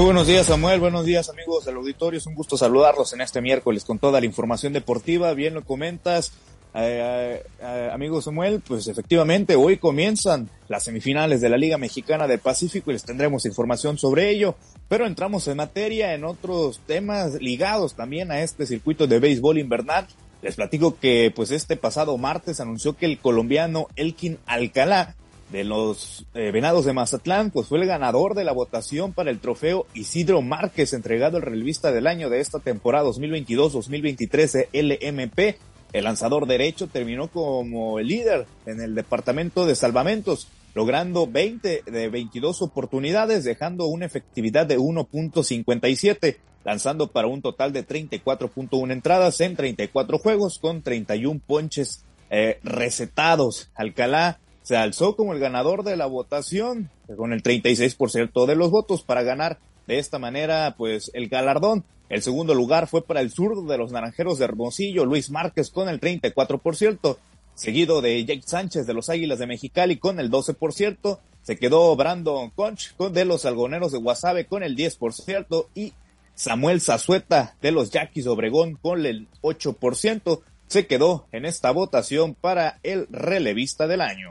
Muy buenos días Samuel, buenos días amigos del auditorio, es un gusto saludarlos en este miércoles con toda la información deportiva, bien lo comentas, eh, eh, amigo Samuel, pues efectivamente hoy comienzan las semifinales de la Liga Mexicana del Pacífico y les tendremos información sobre ello, pero entramos en materia en otros temas ligados también a este circuito de béisbol invernal. Les platico que pues este pasado martes anunció que el colombiano Elkin Alcalá de los eh, Venados de Mazatlán, pues fue el ganador de la votación para el trofeo Isidro Márquez, entregado al relevista del año de esta temporada 2022-2023 de LMP el lanzador derecho terminó como el líder en el departamento de salvamentos, logrando 20 de 22 oportunidades, dejando una efectividad de 1.57, lanzando para un total de 34.1 entradas en 34 juegos con 31 ponches eh, recetados. Alcalá se alzó como el ganador de la votación con el 36% de los votos para ganar de esta manera pues el galardón. El segundo lugar fue para el zurdo de los Naranjeros de Hermosillo, Luis Márquez con el 34%, seguido de Jake Sánchez de los Águilas de Mexicali con el 12%, se quedó Brandon Conch de los Algoneros de Guasave con el 10% y Samuel Zazueta de los Yaquis Obregón con el 8%, se quedó en esta votación para el relevista del año.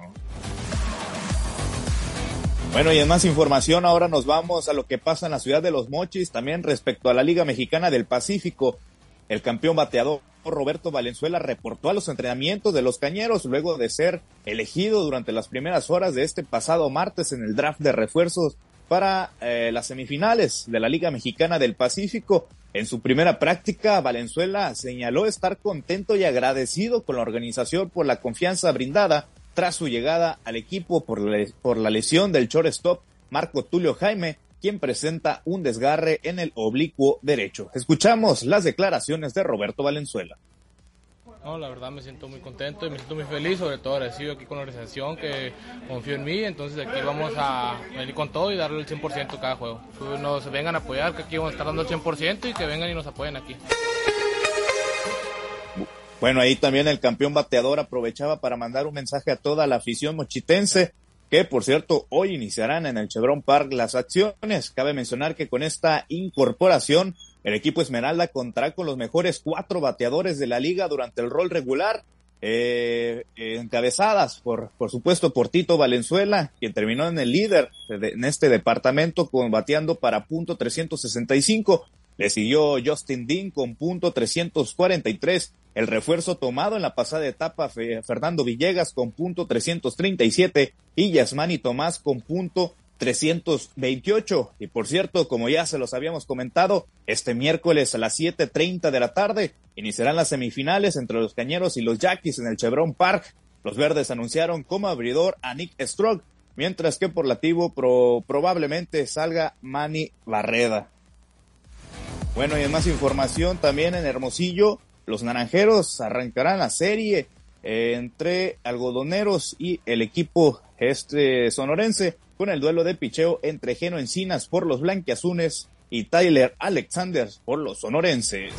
Bueno, y en más información, ahora nos vamos a lo que pasa en la ciudad de Los Mochis, también respecto a la Liga Mexicana del Pacífico. El campeón bateador Roberto Valenzuela reportó a los entrenamientos de los Cañeros luego de ser elegido durante las primeras horas de este pasado martes en el draft de refuerzos para eh, las semifinales de la Liga Mexicana del Pacífico. En su primera práctica, Valenzuela señaló estar contento y agradecido con la organización por la confianza brindada tras su llegada al equipo por la, por la lesión del shortstop Marco Tulio Jaime, quien presenta un desgarre en el oblicuo derecho. Escuchamos las declaraciones de Roberto Valenzuela. No, la verdad me siento muy contento y me siento muy feliz, sobre todo agradecido aquí con la organización que confió en mí, entonces aquí vamos a venir con todo y darle el 100% cada juego. Nos vengan a apoyar, que aquí vamos a estar dando el 100% y que vengan y nos apoyen aquí. Bueno, ahí también el campeón bateador aprovechaba para mandar un mensaje a toda la afición mochitense, que por cierto hoy iniciarán en el Chevron Park las acciones. Cabe mencionar que con esta incorporación, el equipo Esmeralda contará con los mejores cuatro bateadores de la liga durante el rol regular, eh, encabezadas por, por supuesto, por Tito Valenzuela, quien terminó en el líder en este departamento, bateando para punto 365. Le siguió Justin Dean con punto 343 el refuerzo tomado en la pasada etapa, Fernando Villegas con punto 337 y Yasmani Tomás con punto 328. Y por cierto, como ya se los habíamos comentado, este miércoles a las 7.30 de la tarde iniciarán las semifinales entre los Cañeros y los Yaquis en el Chevron Park. Los verdes anunciaron como abridor a Nick Stroke, mientras que por lativo probablemente salga Manny Barreda. Bueno, y más información también en Hermosillo, los naranjeros arrancarán la serie eh, entre algodoneros y el equipo este sonorense con el duelo de picheo entre Geno Encinas por los blanquiazunes y Tyler Alexander por los sonorenses.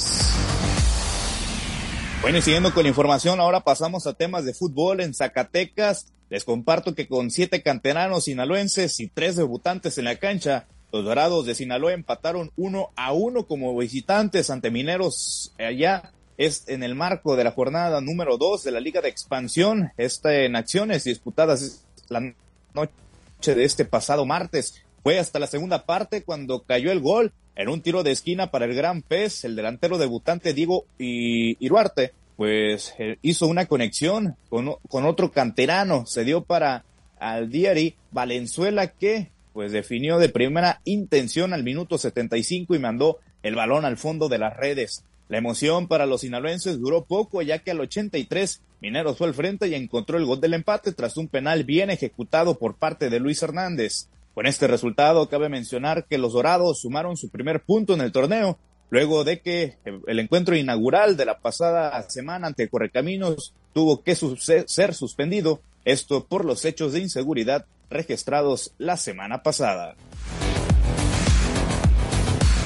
Bueno, y siguiendo con la información, ahora pasamos a temas de fútbol en Zacatecas. Les comparto que con siete canteranos sinaloenses y tres debutantes en la cancha, los Dorados de Sinaloa empataron uno a uno como visitantes ante Mineros allá es en el marco de la jornada número dos de la Liga de Expansión, está en acciones disputadas la noche de este pasado martes. Fue hasta la segunda parte cuando cayó el gol en un tiro de esquina para el Gran Pez, el delantero debutante Diego Iruarte, pues eh, hizo una conexión con, otro canterano, se dio para al Diari Valenzuela que pues definió de primera intención al minuto 75 y mandó el balón al fondo de las redes. La emoción para los sinaloenses duró poco, ya que al 83 Mineros fue al frente y encontró el gol del empate tras un penal bien ejecutado por parte de Luis Hernández. Con este resultado cabe mencionar que los Dorados sumaron su primer punto en el torneo, luego de que el encuentro inaugural de la pasada semana ante Correcaminos tuvo que ser suspendido, esto por los hechos de inseguridad registrados la semana pasada.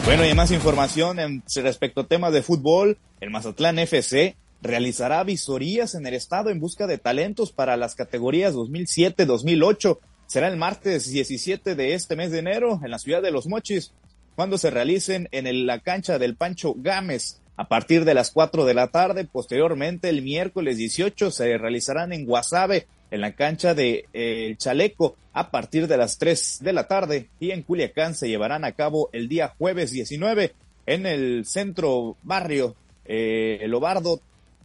Bueno, y más información respecto a temas de fútbol, el Mazatlán FC realizará visorías en el estado en busca de talentos para las categorías 2007-2008. Será el martes 17 de este mes de enero en la ciudad de Los Mochis. cuando se realicen en la cancha del Pancho Gámez a partir de las 4 de la tarde. Posteriormente, el miércoles 18 se realizarán en Guasave, en la cancha de eh, El Chaleco, a partir de las 3 de la tarde. Y en Culiacán se llevarán a cabo el día jueves 19 en el centro barrio eh, El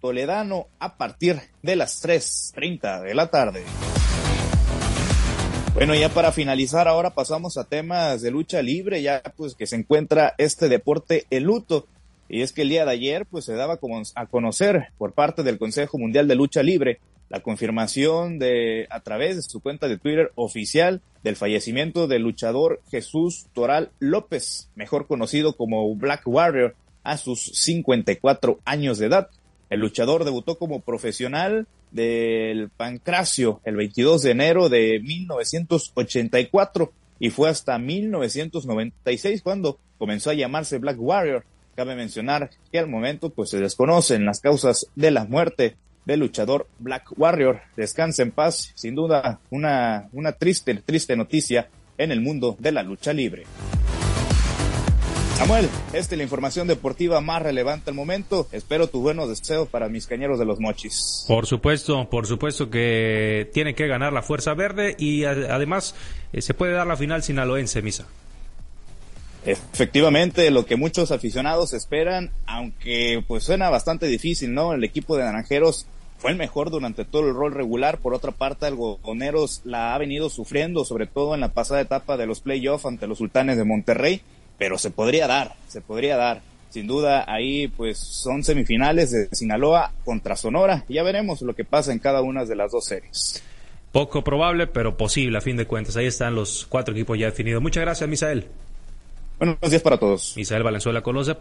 Toledano a partir de las 3.30 de la tarde. Bueno, ya para finalizar, ahora pasamos a temas de lucha libre, ya pues que se encuentra este deporte en luto. Y es que el día de ayer, pues se daba a conocer por parte del Consejo Mundial de Lucha Libre la confirmación de, a través de su cuenta de Twitter oficial, del fallecimiento del luchador Jesús Toral López, mejor conocido como Black Warrior, a sus 54 años de edad. El luchador debutó como profesional del Pancracio el 22 de enero de 1984 y fue hasta 1996 cuando comenzó a llamarse Black Warrior Cabe mencionar que al momento pues se desconocen las causas de la muerte del luchador Black Warrior. Descansa en paz, sin duda una, una triste, triste noticia en el mundo de la lucha libre. Samuel, esta es la información deportiva más relevante al momento. Espero tu buenos deseos para mis cañeros de los mochis. Por supuesto, por supuesto que tiene que ganar la Fuerza Verde y además eh, se puede dar la final sinaloense, Misa. Efectivamente, lo que muchos aficionados esperan, aunque pues suena bastante difícil, ¿no? El equipo de Naranjeros fue el mejor durante todo el rol regular. Por otra parte, el Goneros la ha venido sufriendo, sobre todo en la pasada etapa de los playoffs ante los Sultanes de Monterrey, pero se podría dar, se podría dar. Sin duda, ahí pues son semifinales de Sinaloa contra Sonora. Ya veremos lo que pasa en cada una de las dos series. Poco probable, pero posible a fin de cuentas. Ahí están los cuatro equipos ya definidos. Muchas gracias, Misael. Buenos días para todos. Misael Valenzuela con los